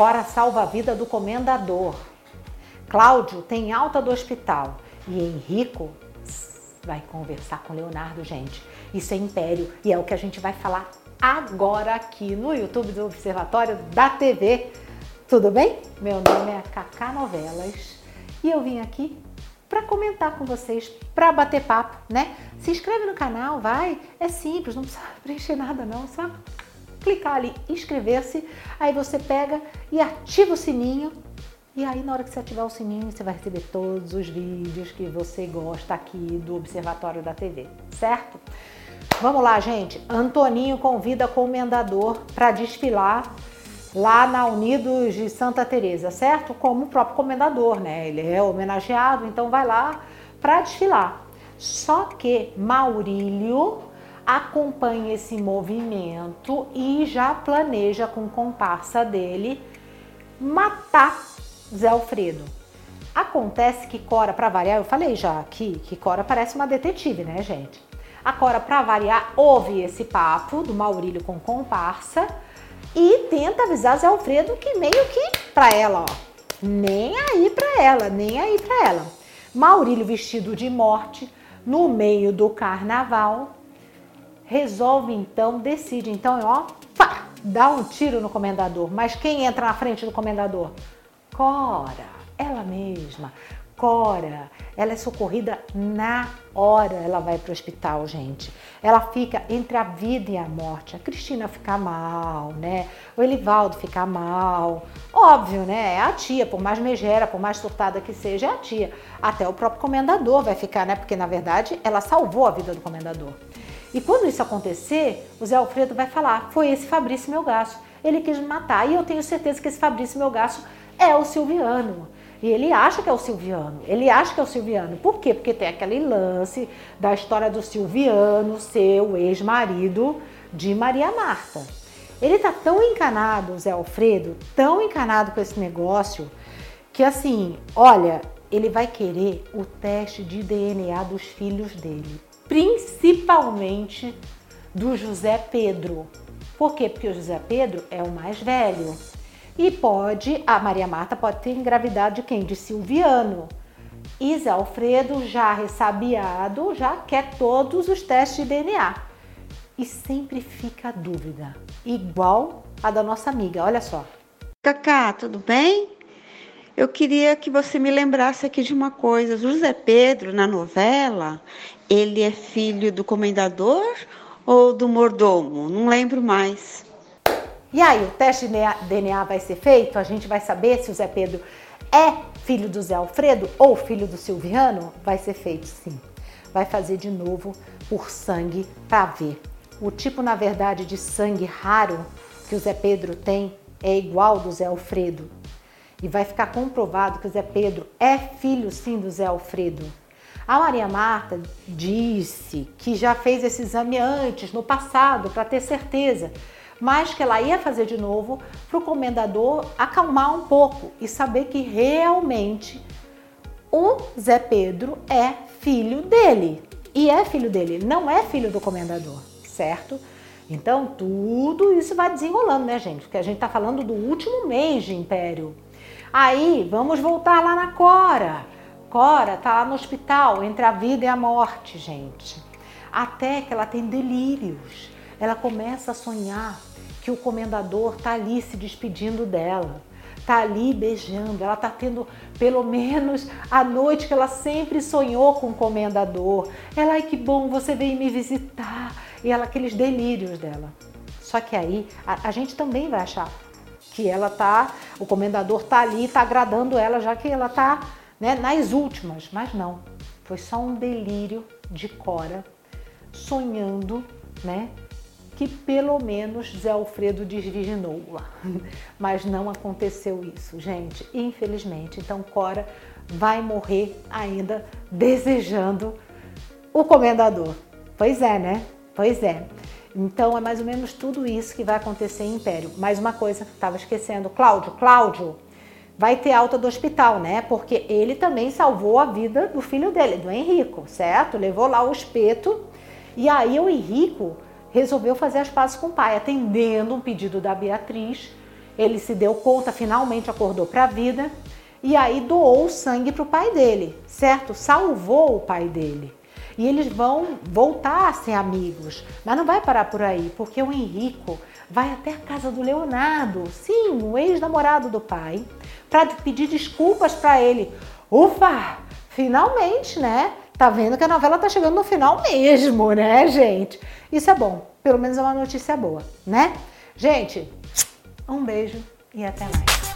Cora salva a vida do comendador. Cláudio tem alta do hospital e Henrico vai conversar com Leonardo, gente. Isso é império e é o que a gente vai falar agora aqui no YouTube do Observatório da TV. Tudo bem? Meu nome é Cacá Novelas e eu vim aqui para comentar com vocês, para bater papo, né? Se inscreve no canal, vai. É simples, não precisa preencher nada não, só clicar ali, inscrever-se. Aí você pega e ativa o sininho e aí, na hora que você ativar o sininho, você vai receber todos os vídeos que você gosta aqui do Observatório da TV, certo? Vamos lá, gente. Antoninho convida comendador para desfilar lá na Unidos de Santa Teresa, certo? Como o próprio comendador, né? Ele é homenageado, então vai lá para desfilar. Só que Maurílio acompanha esse movimento e já planeja com comparsa dele matar Zé Alfredo. Acontece que Cora, para variar, eu falei já aqui que Cora parece uma detetive, né, gente? A Cora, para variar, ouve esse papo do Maurílio com comparsa e tenta avisar Zé Alfredo que meio que para ela, ó, nem aí para ela, nem aí para ela. Maurílio vestido de morte no meio do carnaval resolve então, decide então, ó, pá, dá um tiro no comendador. Mas quem entra na frente do comendador? Cora, ela mesma. Cora, ela é socorrida na hora ela vai para o hospital, gente. Ela fica entre a vida e a morte. A Cristina fica mal, né? O Elivaldo fica mal. Óbvio, né? É a tia, por mais megera, por mais surtada que seja, é a tia. Até o próprio comendador vai ficar, né? Porque na verdade ela salvou a vida do comendador. E quando isso acontecer, o Zé Alfredo vai falar: foi esse Fabrício Melgaço. Ele quis me matar. E eu tenho certeza que esse Fabrício Melgaço é o Silviano. E ele acha que é o Silviano. Ele acha que é o Silviano. Por quê? Porque tem aquele lance da história do Silviano ser o ex-marido de Maria Marta. Ele tá tão encanado, Zé Alfredo, tão encanado com esse negócio, que assim, olha, ele vai querer o teste de DNA dos filhos dele, principalmente do José Pedro. Por quê? Porque o José Pedro é o mais velho. E pode, a Maria Marta pode ter engravidado de quem? De Silviano. E Zé Alfredo, já ressabiado, já quer todos os testes de DNA. E sempre fica a dúvida, igual a da nossa amiga, olha só. Cacá, tudo bem? Eu queria que você me lembrasse aqui de uma coisa. José Pedro, na novela, ele é filho do comendador ou do mordomo? Não lembro mais. E aí, o teste de DNA vai ser feito? A gente vai saber se o Zé Pedro é filho do Zé Alfredo ou filho do Silviano? Vai ser feito sim. Vai fazer de novo por sangue para ver. O tipo, na verdade, de sangue raro que o Zé Pedro tem é igual ao do Zé Alfredo. E vai ficar comprovado que o Zé Pedro é filho sim do Zé Alfredo. A Maria Marta disse que já fez esse exame antes, no passado, para ter certeza mas que ela ia fazer de novo para o comendador acalmar um pouco e saber que realmente o Zé Pedro é filho dele. E é filho dele, não é filho do comendador, certo? Então tudo isso vai desenrolando, né, gente? Porque a gente tá falando do último mês de Império. Aí vamos voltar lá na Cora. Cora tá lá no hospital, entre a vida e a morte, gente. Até que ela tem delírios. Ela começa a sonhar que o comendador tá ali se despedindo dela, tá ali beijando, ela tá tendo pelo menos a noite que ela sempre sonhou com o comendador. Ela, ai que bom, você veio me visitar. E ela, aqueles delírios dela. Só que aí a, a gente também vai achar que ela tá, o comendador tá ali, tá agradando ela, já que ela tá né, nas últimas. Mas não, foi só um delírio de Cora sonhando, né, que pelo menos Zé Alfredo desvirginou lá. Mas não aconteceu isso, gente, infelizmente. Então Cora vai morrer ainda desejando o comendador. Pois é, né? Pois é. Então é mais ou menos tudo isso que vai acontecer em Império. Mais uma coisa que estava esquecendo, Cláudio, Cláudio vai ter alta do hospital, né? Porque ele também salvou a vida do filho dele, do Henrico, certo? Levou lá o espeto e aí o Henrico resolveu fazer as pazes com o pai, atendendo um pedido da Beatriz. ele se deu conta, finalmente acordou para a vida e aí doou o sangue para o pai dele, certo? Salvou o pai dele. E eles vão voltar a ser amigos. Mas não vai parar por aí, porque o Henrico vai até a casa do Leonardo, sim, o ex-namorado do pai, para pedir desculpas para ele. Ufa! Finalmente, né? Tá vendo que a novela tá chegando no final mesmo, né, gente? Isso é bom. Pelo menos é uma notícia boa, né? Gente, um beijo e até mais.